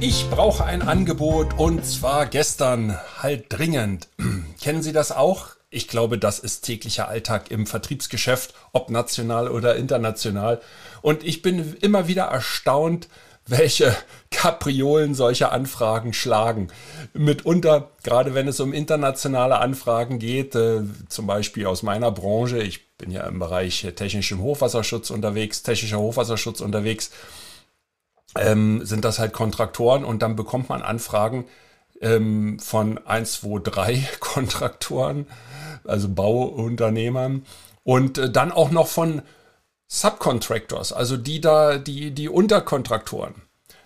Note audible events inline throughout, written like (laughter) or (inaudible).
Ich brauche ein Angebot und zwar gestern, halt dringend. (clears throat) Kennen Sie das auch? Ich glaube, das ist täglicher Alltag im Vertriebsgeschäft, ob national oder international. Und ich bin immer wieder erstaunt, welche (laughs) Kapriolen solche Anfragen schlagen. Mitunter, gerade wenn es um internationale Anfragen geht, äh, zum Beispiel aus meiner Branche, ich bin ja im Bereich technischem Hochwasserschutz unterwegs, technischer Hochwasserschutz unterwegs, ähm, sind das halt Kontraktoren und dann bekommt man Anfragen ähm, von 1, 2, 3 Kontraktoren, also Bauunternehmern und äh, dann auch noch von Subcontractors, also die da, die, die Unterkontraktoren.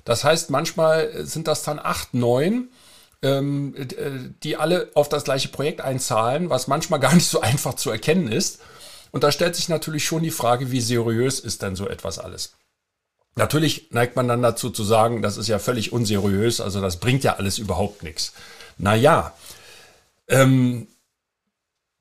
Das heißt, manchmal sind das dann acht, neun, ähm, äh, die alle auf das gleiche Projekt einzahlen, was manchmal (laughs) gar nicht so einfach zu erkennen ist. Und da stellt sich natürlich schon die Frage, wie seriös ist denn so etwas alles? Natürlich neigt man dann dazu zu sagen, das ist ja völlig unseriös, also das bringt ja alles überhaupt nichts. Naja, ähm,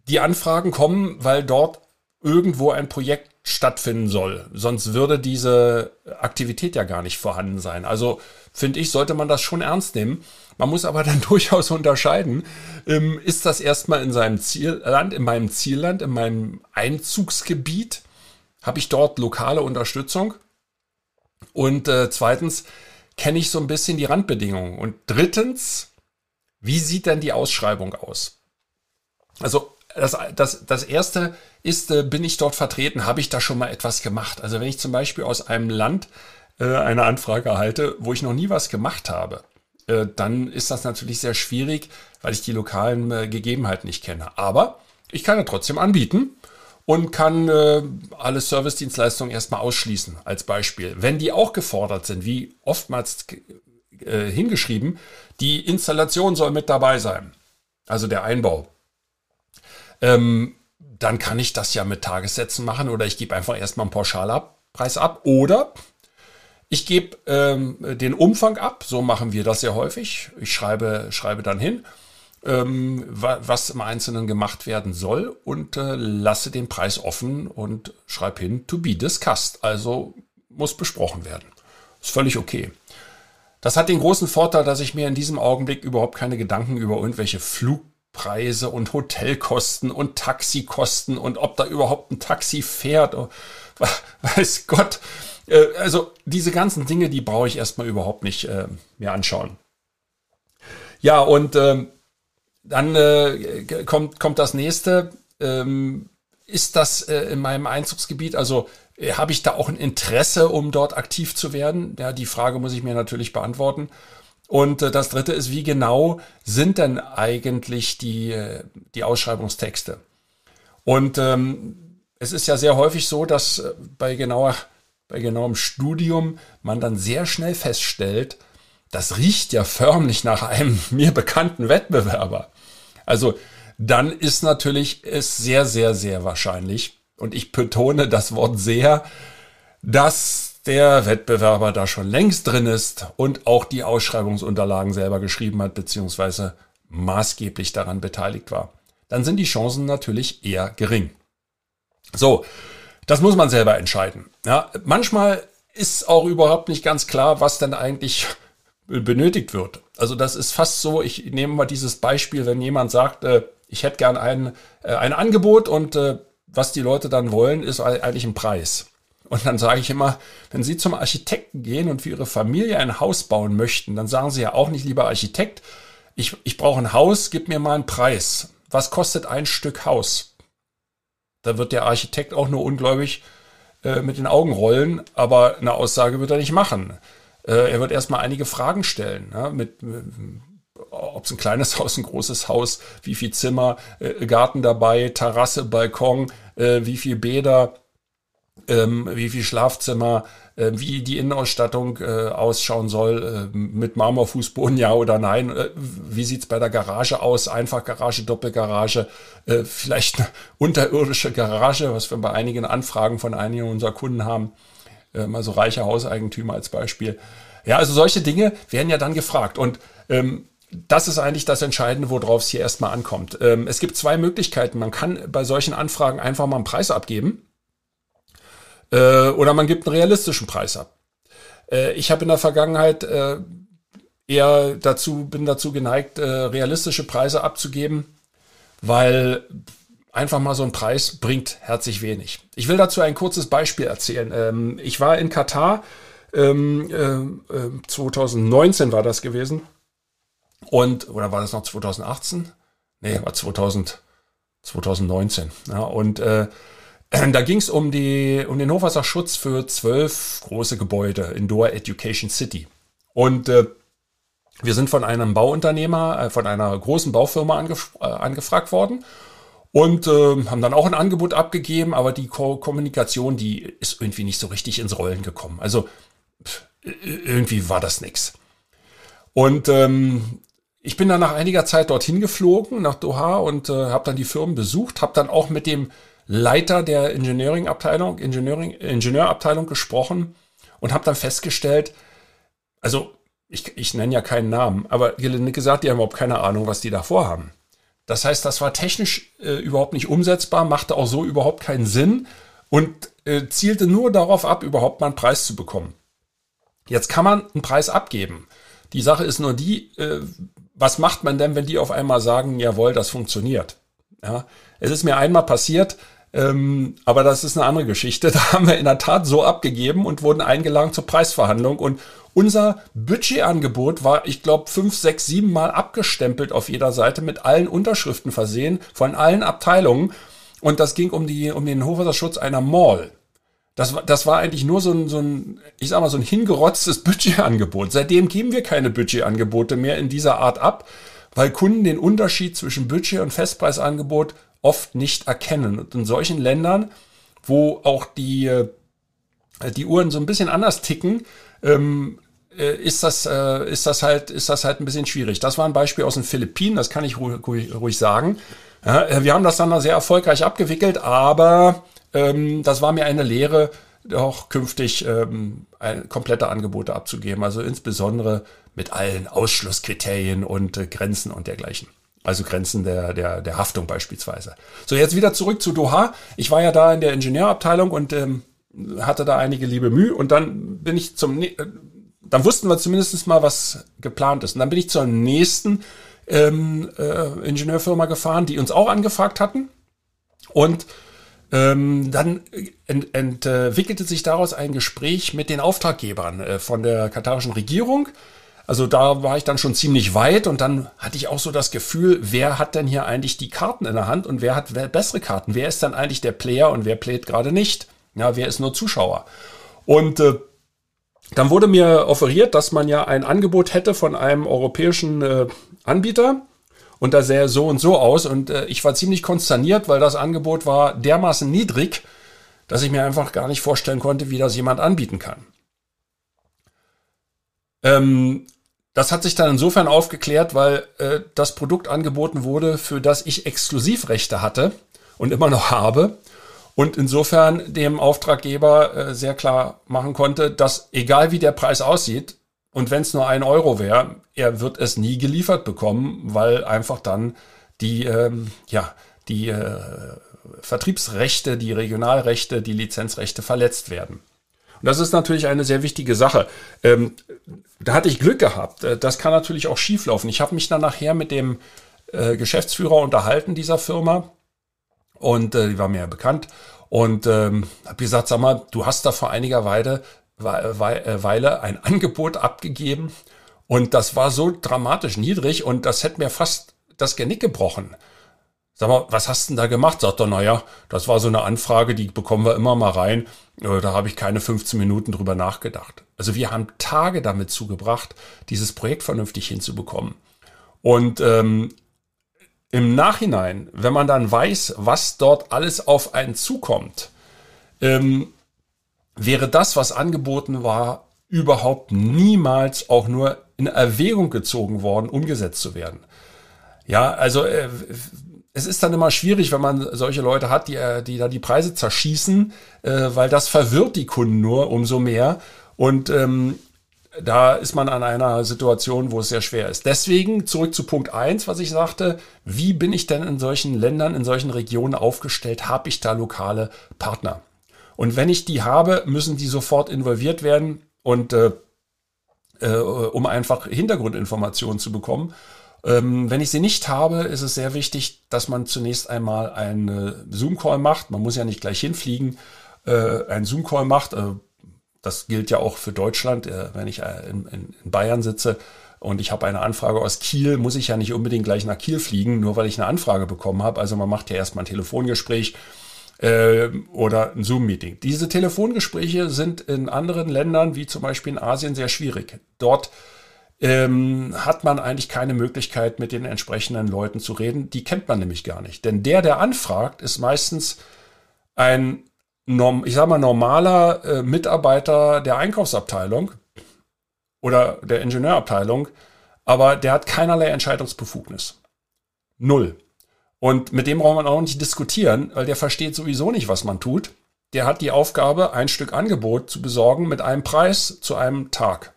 die Anfragen kommen, weil dort irgendwo ein Projekt stattfinden soll. Sonst würde diese Aktivität ja gar nicht vorhanden sein. Also finde ich, sollte man das schon ernst nehmen. Man muss aber (laughs) dann durchaus unterscheiden, ähm, ist das erstmal in seinem Zielland, in meinem Zielland, in meinem Einzugsgebiet? Habe ich dort lokale Unterstützung? Und äh, zweitens, kenne ich so ein bisschen die Randbedingungen? Und drittens, wie sieht denn die Ausschreibung aus? Also das, das, das erste ist, äh, bin ich dort vertreten? Habe ich da schon mal etwas gemacht? Also wenn ich zum Beispiel aus einem Land äh, eine Anfrage erhalte, wo ich noch nie was gemacht habe, äh, dann ist das natürlich sehr schwierig, weil ich die lokalen äh, Gegebenheiten nicht kenne. Aber ich kann ja trotzdem anbieten und kann äh, alle Servicedienstleistungen erstmal ausschließen als Beispiel. Wenn die auch gefordert sind, wie oftmals äh, hingeschrieben, die Installation soll mit dabei sein, also der Einbau, ähm, dann kann ich das ja mit Tagessätzen machen oder ich gebe einfach erstmal einen Pauschalpreis ab oder ich gebe ähm, den Umfang ab, so machen wir das sehr häufig. Ich schreibe, schreibe dann hin ähm, was im Einzelnen gemacht werden soll und äh, lasse den Preis offen und schreibe hin to be discussed. Also muss besprochen werden. Ist völlig okay. Das hat den großen Vorteil, dass ich mir in diesem Augenblick überhaupt keine Gedanken über irgendwelche Flugpreise und Hotelkosten und Taxikosten und ob da überhaupt ein Taxi fährt. Oh, (laughs) weiß Gott. Äh, also diese ganzen Dinge, die brauche ich erstmal überhaupt nicht äh, mehr anschauen. Ja, und ähm, dann äh, kommt, kommt das nächste. Ähm, ist das äh, in meinem Einzugsgebiet? Also äh, habe ich da auch ein Interesse, um dort aktiv zu werden? Ja, die Frage muss ich mir natürlich beantworten. Und äh, das dritte ist, wie genau sind denn eigentlich die, äh, die Ausschreibungstexte? Und ähm, es ist ja sehr häufig so, dass äh, bei genauer, bei genauem Studium man dann sehr schnell feststellt, das riecht ja förmlich nach einem (laughs) mir bekannten Wettbewerber. Also dann ist natürlich es sehr, sehr, sehr wahrscheinlich, und ich betone das Wort sehr, dass der Wettbewerber da schon längst drin ist und auch die Ausschreibungsunterlagen selber geschrieben hat, beziehungsweise maßgeblich daran beteiligt war. Dann sind die Chancen natürlich eher gering. So, das muss man selber entscheiden. Ja, manchmal ist auch überhaupt nicht ganz klar, was denn eigentlich benötigt wird. Also das ist fast so, ich nehme mal dieses Beispiel, wenn jemand sagt, äh, ich hätte gern ein, äh, ein Angebot und äh, was die Leute dann wollen, ist eigentlich ein Preis. Und dann sage ich immer, wenn Sie zum Architekten gehen und für Ihre Familie ein Haus bauen möchten, dann sagen Sie ja auch nicht, lieber Architekt, ich, ich brauche ein Haus, gib mir mal einen Preis. Was kostet ein Stück Haus? Da wird der Architekt auch nur ungläubig äh, mit den Augen rollen, aber eine Aussage wird er nicht machen. Äh, er wird erstmal einige Fragen stellen, ja, mit, mit ob es ein kleines (laughs) Haus, ein großes Haus, wie viel Zimmer, äh, Garten dabei, Terrasse, Balkon, äh, wie viel Bäder, ähm, wie viel Schlafzimmer, äh, wie die Innenausstattung äh, ausschauen soll, äh, mit Marmorfußboden ja oder nein, äh, wie sieht's bei der Garage aus, Einfachgarage, Doppelgarage, äh, vielleicht eine unterirdische Garage, was wir bei einigen Anfragen von einigen unserer Kunden haben, mal so reiche Hauseigentümer als Beispiel. Ja, also solche Dinge werden ja dann gefragt und ähm, das ist eigentlich das Entscheidende, worauf es hier erstmal ankommt. Ähm, es gibt zwei Möglichkeiten. Man kann bei solchen Anfragen einfach mal einen Preis abgeben äh, oder man gibt einen realistischen Preis ab. Äh, ich habe in der Vergangenheit äh, eher dazu, bin dazu geneigt, äh, realistische Preise abzugeben, weil einfach mal so ein Preis bringt herzlich wenig. Ich will dazu ein kurzes Beispiel erzählen. Ähm, ich war in Katar, ähm, äh, 2019 war das gewesen. Und, oder war das noch 2018? Nee, war 2000, 2019. Ja, und äh, (clears throat) Da ging es um, um den Hochwasserschutz für zwölf große Gebäude in Doha Education City. Und äh, wir sind von einem Bauunternehmer, äh, von einer großen Baufirma angef äh, angefragt worden und äh, haben dann auch ein Angebot abgegeben, aber die Ko Kommunikation, die ist irgendwie nicht so richtig ins Rollen gekommen. Also pff, irgendwie war das nix. Und ähm, ich bin dann nach einiger Zeit dorthin geflogen, nach Doha, und äh, habe dann die Firmen besucht, habe dann auch mit dem Leiter der Engineering-Abteilung, Engineering, Ingenieurabteilung gesprochen und habe dann festgestellt, also ich, ich nenne ja keinen Namen, aber gelinde gesagt, die haben überhaupt keine Ahnung, was die da vorhaben. Das heißt, das war technisch äh, überhaupt nicht umsetzbar, machte auch so überhaupt keinen Sinn und äh, zielte nur darauf ab, überhaupt mal einen Preis zu bekommen. Jetzt kann man einen Preis abgeben. Die Sache ist nur die, äh, was macht man denn, wenn die auf einmal sagen, jawohl, das funktioniert? Ja, es ist mir einmal passiert, ähm, aber das ist eine andere Geschichte. (laughs) Da haben wir in der Tat so abgegeben und wurden eingeladen zur Preisverhandlung. Und unser Budgetangebot war, ich glaube, fünf, sechs, sieben Mal abgestempelt auf jeder Seite mit allen Unterschriften versehen von allen Abteilungen. Und das ging um, die, um den Hochwasserschutz einer Mall. Das, das war eigentlich nur so ein, so ein, ich sag mal, so ein hingerotztes (laughs) Budgetangebot. Seitdem geben wir keine Budgetangebote mehr in dieser Art ab, weil Kunden den Unterschied zwischen Budget und Festpreisangebot oft nicht erkennen. Und in solchen Ländern, wo auch die, äh, die Uhren so ein bisschen anders ticken, ähm, äh, ist das, äh, ist das halt, ist das halt ein bisschen schwierig. Das war ein Beispiel aus den Philippinen, das kann ich ruhig, ruhig, sagen. Ja, wir haben das dann sehr erfolgreich abgewickelt, aber ähm, das war mir eine Lehre, auch künftig ähm, komplette Angebote abzugeben. Also insbesondere mit allen Ausschlusskriterien und äh, Grenzen und dergleichen. Also Grenzen der, der, der Haftung beispielsweise. So, jetzt wieder zurück zu Doha. Ich war ja da in der Ingenieurabteilung und ähm, hatte da einige liebe Mühe und dann bin ich zum, äh, dann wussten wir zumindest mal, was geplant ist. Und dann bin ich zur nächsten ähm, äh, Ingenieurfirma gefahren, die uns auch angefragt hatten. Und ähm, dann ent, entwickelte sich daraus ein Gespräch mit den Auftraggebern äh, von der katarischen Regierung also da war ich dann schon ziemlich weit und dann hatte ich auch so das Gefühl, wer hat denn hier eigentlich die Karten in der Hand und wer hat bessere Karten? Wer ist dann eigentlich der Player und wer playt gerade nicht? Ja, wer ist nur Zuschauer? Und äh, dann wurde mir offeriert, dass man ja ein Angebot hätte von einem europäischen äh, Anbieter und da sähe so und so aus und äh, ich war ziemlich konsterniert, weil das Angebot war dermaßen niedrig, dass ich mir einfach gar nicht vorstellen konnte, wie das jemand anbieten kann. Ähm, das hat sich dann insofern aufgeklärt, weil äh, das Produkt angeboten wurde, für das ich Exklusivrechte hatte und immer noch habe. Und insofern dem Auftraggeber äh, sehr klar machen konnte, dass egal wie der Preis aussieht, und wenn es nur ein Euro wäre, er wird es nie geliefert bekommen, weil einfach dann die, ähm, ja, die äh, Vertriebsrechte, die Regionalrechte, die Lizenzrechte verletzt werden. Und das ist natürlich eine sehr wichtige Sache. Ähm, da hatte ich Glück gehabt. Äh, das kann natürlich auch schieflaufen. Ich habe mich dann nachher mit dem äh, Geschäftsführer unterhalten dieser Firma und äh, die war mir ja bekannt und ähm, habe gesagt, sag mal, du hast da vor einiger Weile, äh, Weile ein (laughs) Angebot abgegeben und das war so dramatisch niedrig und das hätte mir fast das Genick gebrochen. Sag mal, was hast du denn da gemacht? Sagt er, naja, das war so eine Anfrage, die bekommen wir immer mal rein. Da habe ich keine 15 Minuten drüber nachgedacht. Also wir haben Tage damit zugebracht, dieses Projekt vernünftig hinzubekommen. Und ähm, im Nachhinein, wenn man dann weiß, was dort alles auf einen zukommt, ähm, wäre das, was angeboten war, überhaupt niemals auch nur in Erwägung gezogen worden, umgesetzt zu werden. Ja, also äh, es ist dann immer schwierig, wenn man solche Leute hat, die, äh, die da die Preise zerschießen, äh, weil das verwirrt die Kunden nur umso mehr. Und ähm, da ist man an einer Situation, wo es sehr schwer ist. Deswegen zurück zu Punkt eins, was ich sagte. Wie bin ich denn in solchen Ländern, in solchen Regionen aufgestellt? Habe ich da lokale Partner? Und wenn ich die habe, müssen die sofort involviert werden und äh, äh, um einfach Hintergrundinformationen zu bekommen. Ähm, wenn ich sie nicht habe, ist es sehr wichtig, dass man zunächst einmal einen Zoom-Call macht. Man muss ja nicht gleich hinfliegen. Äh, einen Zoom-Call macht. Äh, das gilt ja auch für Deutschland. Äh, wenn ich äh, in, in, in, Bayern sitze und ich habe eine Anfrage aus Kiel, muss ich ja nicht unbedingt gleich nach Kiel fliegen, nur weil ich eine Anfrage bekommen habe. Also man macht ja erstmal ein Telefongespräch äh, oder ein Zoom-Meeting. Diese Telefongespräche sind in anderen Ländern, wie zum Beispiel in Asien, sehr schwierig. Dort ähm, hat man eigentlich keine Möglichkeit, mit den entsprechenden Leuten zu reden. Die kennt man nämlich gar nicht. Denn der, der anfragt, ist meistens ein, ich sag mal, normaler äh, Mitarbeiter der Einkaufsabteilung oder der Ingenieurabteilung, aber der hat keinerlei Entscheidungsbefugnis. Null. Und mit dem braucht man auch nicht diskutieren, weil der versteht sowieso nicht, was man tut. Der hat die Aufgabe, ein Stück Angebot zu besorgen mit einem Preis zu einem Tag.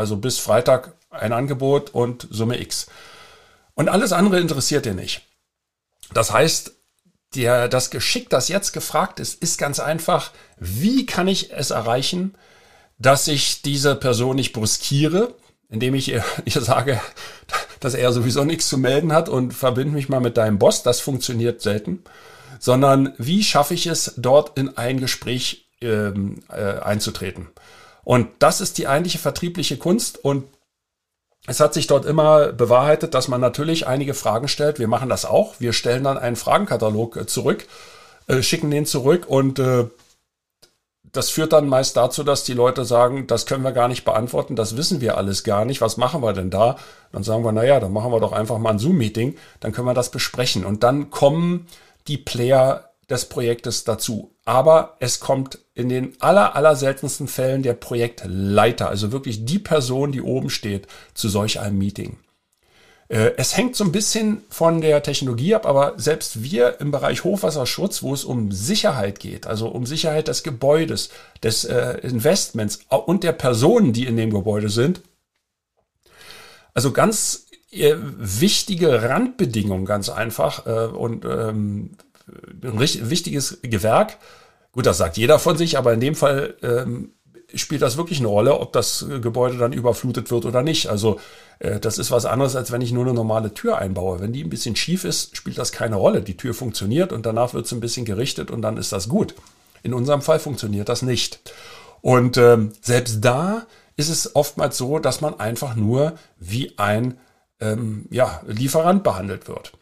Also bis Freitag ein Angebot und Summe X. Und alles andere interessiert ihn nicht. Das heißt, der, das Geschick, das jetzt gefragt ist, ist ganz einfach, wie kann ich es erreichen, dass ich diese Person nicht bruskiere, indem ich ihr, (laughs) ihr sage, dass er sowieso nichts zu melden hat und verbinde mich mal mit deinem Boss. Das funktioniert selten. Sondern wie schaffe ich es, dort in ein Gespräch ähm, äh, einzutreten? Und das ist die eigentliche vertriebliche Kunst und es hat sich dort immer bewahrheitet, dass man natürlich einige Fragen stellt. Wir machen das auch. Wir stellen dann einen Fragenkatalog äh, zurück, äh, schicken den zurück und äh, das führt dann meist dazu, dass die Leute sagen, das können wir gar nicht beantworten, das wissen wir alles gar nicht, was machen wir denn da? Dann sagen wir, naja, dann machen wir doch einfach mal ein Zoom-Meeting, dann können wir das besprechen. Und dann kommen die Player des Projektes dazu. Aber es kommt in den aller, aller seltensten Fällen der Projektleiter, also wirklich die Person, die oben steht, zu solch einem Meeting. Äh, es hängt so ein bisschen von der Technologie ab, aber selbst wir im Bereich Hochwasserschutz, wo es um Sicherheit geht, also um Sicherheit des Gebäudes, des äh, Investments und der Personen, die in dem Gebäude sind, also ganz äh, wichtige Randbedingungen, ganz einfach und ein wichtiges Gewerk. Gut, das sagt jeder von sich, aber in dem Fall ähm, spielt das wirklich eine Rolle, ob das Gebäude dann überflutet wird oder nicht. Also äh, das ist was anderes, als wenn ich nur eine normale Tür einbaue. Wenn die ein bisschen schief ist, spielt das keine Rolle. Die Tür funktioniert und danach wird sie ein bisschen gerichtet und dann ist das gut. In unserem Fall funktioniert das nicht. Und ähm, selbst da ist es oftmals so, dass man einfach nur wie ein ähm, ja, Lieferant behandelt wird.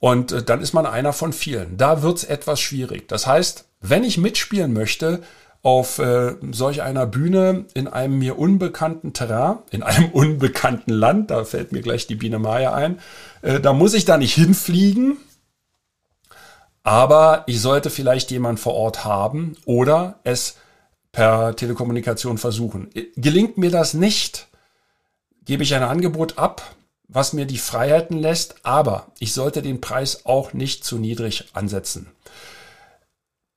Und äh, dann ist man einer von vielen. Da wird's etwas schwierig. Das heißt, wenn ich mitspielen möchte auf äh, solch einer Bühne in einem mir unbekannten Terrain, in einem (laughs) unbekannten Land, da fällt mir gleich die Biene Maya ein, äh, da muss ich da nicht hinfliegen, aber ich sollte vielleicht jemand vor Ort haben oder es per Telekommunikation versuchen. Gelingt mir das nicht, gebe ich ein Angebot ab, was mir die Freiheiten lässt, aber ich sollte den Preis auch nicht zu niedrig ansetzen.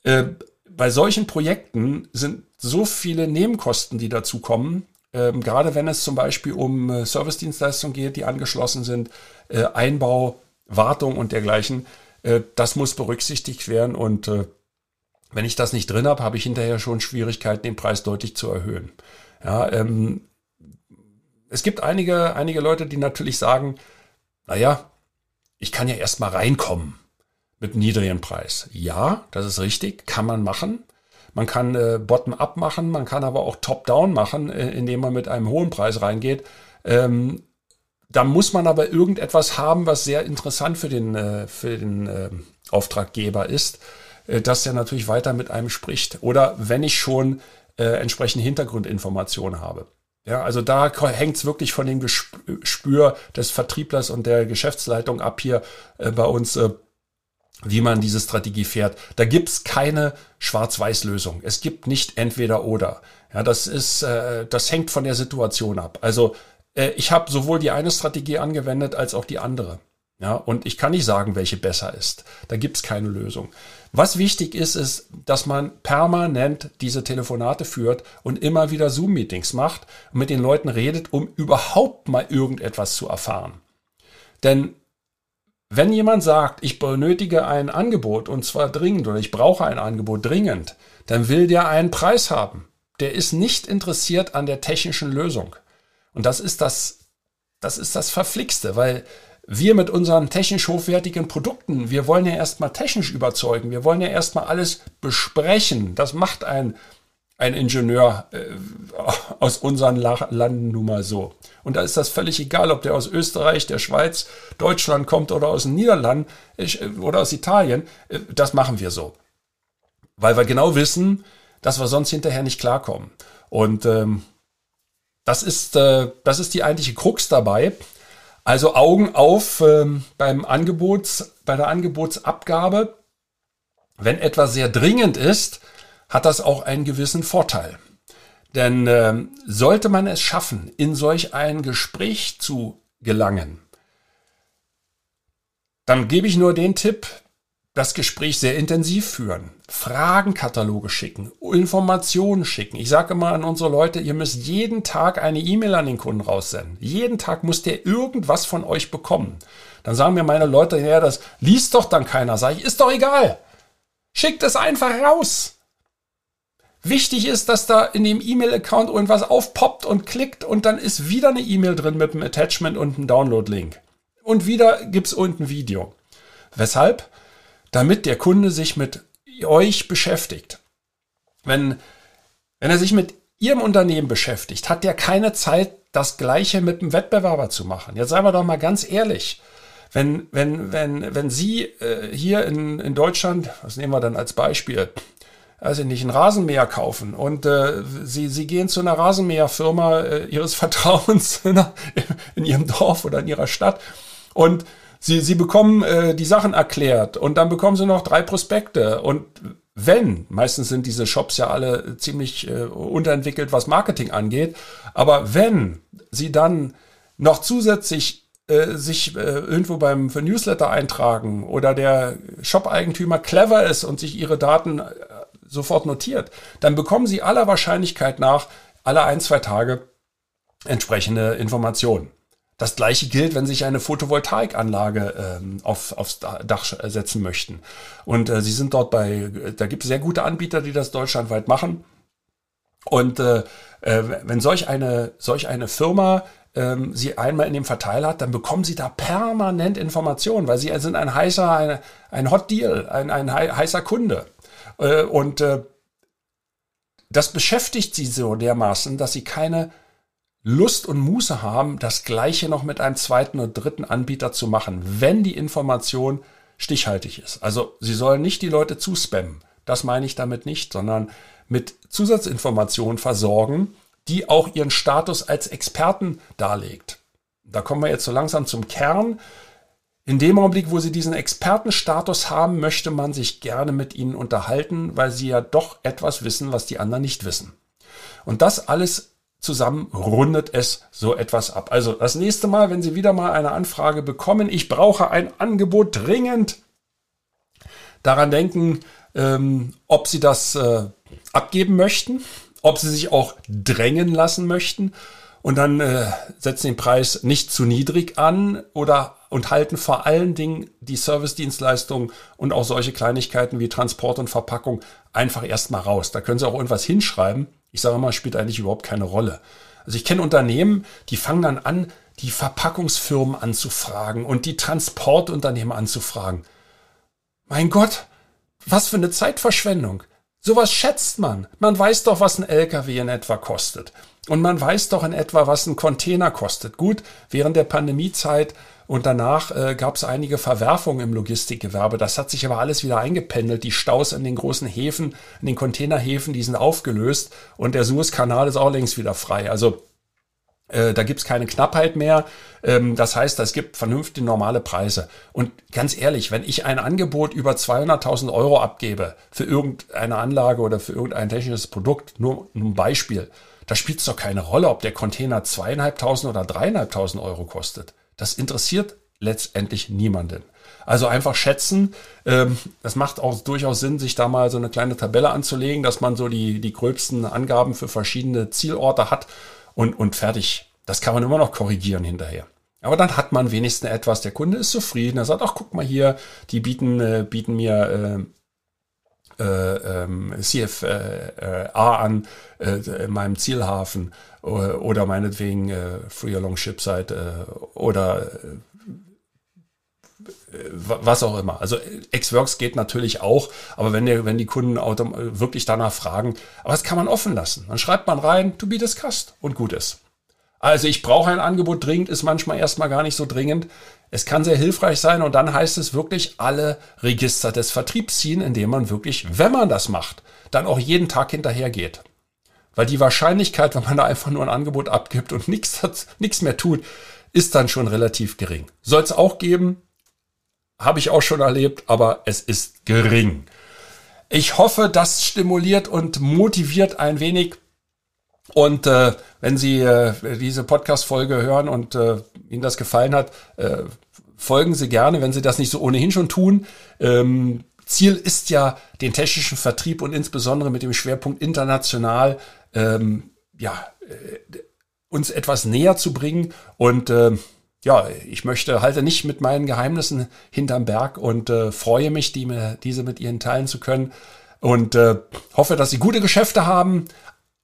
Äh, bei solchen Projekten sind so viele Nebenkosten, die dazu kommen, äh, gerade wenn es zum Beispiel um äh, Servicedienstleistungen geht, die angeschlossen sind, äh, Einbau, Wartung und dergleichen, äh, das muss berücksichtigt werden und äh, wenn ich das nicht drin habe, habe ich hinterher schon Schwierigkeiten, den Preis deutlich zu erhöhen. Ja, ähm, es gibt einige, einige Leute, die natürlich sagen, naja, ich kann ja erstmal reinkommen mit niedrigen Preis. Ja, das ist richtig, kann man machen. Man kann äh, Bottom-up machen, man kann aber auch Top-down machen, äh, indem man mit einem hohen Preis reingeht. Ähm, da muss man aber irgendetwas haben, was sehr interessant für den, äh, für den äh, Auftraggeber ist, äh, dass der natürlich weiter mit einem spricht. Oder wenn ich schon äh, entsprechende Hintergrundinformationen habe. Ja, also da hängt es wirklich von dem Gespür des Vertrieblers und der Geschäftsleitung ab hier äh, bei uns, äh, wie man diese Strategie fährt. Da gibt's keine Schwarz-Weiß-Lösung. Es gibt nicht entweder oder. Ja, das ist, äh, das hängt von der Situation ab. Also äh, ich habe sowohl die eine Strategie angewendet als auch die andere. Ja, und ich kann nicht sagen, welche besser ist. Da gibt's keine Lösung. Was wichtig ist, ist, dass man permanent diese Telefonate führt und immer wieder Zoom-Meetings macht und mit den Leuten redet, um überhaupt mal irgendetwas zu erfahren. Denn wenn jemand sagt, ich benötige ein Angebot und zwar dringend oder ich brauche ein Angebot dringend, dann will der einen Preis haben. Der ist nicht interessiert an der technischen Lösung. Und das ist das, das ist das Verflixte, weil wir mit unseren technisch hochwertigen Produkten, wir wollen ja erstmal technisch überzeugen. Wir wollen ja erstmal alles besprechen. Das macht ein, ein Ingenieur äh, aus unseren Landen nun mal so. Und da ist das völlig egal, ob der aus Österreich, der Schweiz, Deutschland kommt oder aus den Niederlanden oder aus Italien. Äh, das machen wir so. Weil wir genau wissen, dass wir sonst hinterher nicht klarkommen. Und ähm, das, ist, äh, das ist die eigentliche Krux dabei. Also Augen auf ähm, beim Angebots, bei der Angebotsabgabe. Wenn etwas sehr dringend ist, hat das auch einen gewissen Vorteil. Denn äh, sollte man es schaffen, in solch ein Gespräch zu gelangen, dann gebe ich nur den Tipp, das Gespräch sehr intensiv führen, Fragenkataloge schicken, Informationen schicken. Ich sage immer an unsere Leute, ihr müsst jeden Tag eine E-Mail an den Kunden raussenden. Jeden Tag muss der irgendwas von euch bekommen. Dann sagen mir meine Leute, ja, das liest doch dann keiner. Sag ich, ist doch egal. Schickt es einfach raus. Wichtig ist, dass da in dem E-Mail-Account irgendwas aufpoppt und klickt und dann ist wieder eine E-Mail drin mit einem Attachment und einem Download-Link. Und wieder gibt's unten Video. Weshalb? Damit der Kunde sich mit euch beschäftigt. Wenn, wenn er sich mit Ihrem Unternehmen beschäftigt, hat der keine Zeit, das Gleiche mit dem Wettbewerber zu machen. Jetzt seien wir doch mal ganz ehrlich. Wenn, wenn, wenn, wenn Sie äh, hier in, in Deutschland, was nehmen wir dann als Beispiel, also nicht, ein Rasenmäher kaufen und äh, sie, sie gehen zu einer Rasenmäherfirma äh, ihres (laughs) Vertrauens in, in ihrem Dorf oder in ihrer Stadt und sie, sie bekommen äh, die Sachen erklärt und dann bekommen sie noch drei Prospekte und wenn, meistens sind diese Shops ja alle ziemlich äh, unterentwickelt, was Marketing angeht, aber wenn sie dann noch zusätzlich äh, sich äh, irgendwo beim für Newsletter eintragen oder der Shop-Eigentümer clever ist und sich ihre Daten äh, sofort notiert, dann bekommen Sie aller Wahrscheinlichkeit nach alle ein, zwei Tage entsprechende Informationen. Das gleiche gilt, wenn Sie sich eine Photovoltaikanlage ähm, auf, aufs Dach setzen möchten. Und äh, Sie sind dort bei, da gibt es sehr gute Anbieter, die das deutschlandweit machen. Und äh, äh, wenn solch eine, solch eine Firma ähm, Sie einmal in dem Verteiler hat, dann bekommen Sie da permanent Informationen, weil Sie sind ein heißer, ein, ein Hot Deal, ein, ein heißer Kunde. Äh, und äh, das beschäftigt sie so dermaßen, dass sie keine Lust und Muße haben, das Gleiche noch mit einem zweiten oder dritten Anbieter zu machen, wenn die Information stichhaltig ist. Also sie sollen nicht die Leute zuspammen. Das meine ich damit nicht, sondern mit Zusatzinformationen versorgen, die auch ihren Status als Experten darlegt. Da kommen wir jetzt so langsam zum Kern. In dem Augenblick, wo sie diesen Expertenstatus haben, möchte man sich gerne mit ihnen unterhalten, weil sie ja doch etwas wissen, was die anderen nicht wissen. Und das alles zusammen rundet es so etwas ab. Also das nächste Mal, wenn Sie wieder mal eine Anfrage bekommen, ich brauche ein Angebot dringend, daran denken, ähm, ob Sie das äh, abgeben möchten, ob Sie sich auch drängen lassen möchten und dann äh, setzen den Preis nicht zu niedrig an oder und halten vor allen Dingen die Service-Dienstleistungen und auch solche Kleinigkeiten wie Transport und Verpackung einfach erstmal raus. Da können Sie auch irgendwas hinschreiben. Ich sage mal, spielt eigentlich überhaupt keine Rolle. Also ich kenne Unternehmen, die fangen dann an, die Verpackungsfirmen anzufragen und die Transportunternehmen anzufragen. Mein Gott, was für eine Zeitverschwendung. Sowas schätzt man. Man weiß doch, was ein LKW in etwa kostet. Und man weiß doch in etwa, was ein Container kostet. Gut, während der Pandemiezeit und danach äh, gab es einige Verwerfungen im Logistikgewerbe. Das hat sich aber alles wieder eingependelt. Die Staus in den großen Häfen, in den Containerhäfen, die sind aufgelöst und der Suezkanal ist auch längst wieder frei. Also Äh, da gibt's keine Knappheit mehr. Ähm, das heißt, es gibt vernünftige normale Preise. Und ganz ehrlich, wenn ich ein Angebot über 200.000 Euro abgebe für irgendeine Anlage oder für irgendein technisches Produkt, nur ein Beispiel, da spielt es doch keine Rolle, ob der Container zweieinhalbtausend oder dreieinhalbtausend Euro kostet. Das interessiert letztendlich niemanden. Also einfach schätzen. Ähm, das macht auch durchaus Sinn, sich da mal so eine kleine Tabelle anzulegen, dass man so die, die gröbsten Angaben für verschiedene Zielorte hat und, und fertig. Das kann man immer noch korrigieren hinterher. Aber dann hat man wenigstens etwas. Der Kunde ist zufrieden. Er sagt, ach, guck mal hier, die bieten, äh, bieten mir äh, äh, ähm, CFA an äh, in meinem Zielhafen oder, meinetwegen äh, Free Along Shipside äh, oder äh, was auch immer. Also Xworks geht natürlich auch, aber wenn, der, wenn die Kunden wirklich danach fragen, das kann man offen lassen. Dann schreibt man rein, to be discussed und gut ist. Also ich brauche ein Angebot dringend, ist manchmal erstmal gar nicht so dringend. Es kann sehr hilfreich sein und dann heißt es wirklich alle Register des Vertriebs ziehen, indem man wirklich, wenn man das macht, dann auch jeden Tag hinterher geht. Weil die Wahrscheinlichkeit, wenn man da einfach nur ein Angebot abgibt und nichts, mehr tut, ist dann schon relativ gering. Soll es auch geben, habe ich auch schon erlebt, aber es ist gering. Ich hoffe, das stimuliert und motiviert ein wenig. Und äh, wenn Sie äh, diese Podcast-Folge hören und äh, Ihnen das gefallen hat, äh, folgen Sie gerne, wenn Sie das nicht so ohnehin schon tun. Ähm, Ziel ist ja, den technischen Vertrieb und insbesondere mit dem Schwerpunkt international, ähm, ja, äh, uns etwas näher zu bringen. Und äh, ja, ich möchte, halte nicht mit meinen Geheimnissen hinterm Berg und äh, freue mich, die, diese mit Ihnen teilen zu können. Und äh, hoffe, dass Sie gute Geschäfte haben,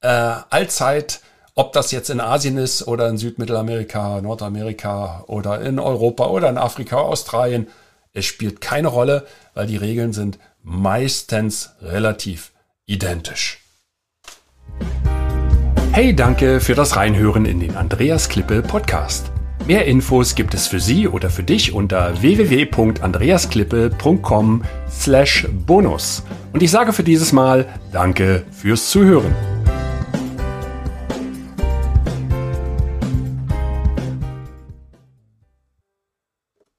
äh, allzeit, ob das jetzt in Asien ist oder in Südmittelamerika, Nordamerika oder in Europa oder in Afrika, Australien. Es spielt keine Rolle, weil die Regeln sind meistens relativ identisch. Hey, danke für das Reinhören in den Andreas Klippe Podcast. Mehr Infos gibt es für Sie oder für dich unter www.andreasklippe.com/bonus. Und ich sage für dieses Mal Danke fürs Zuhören.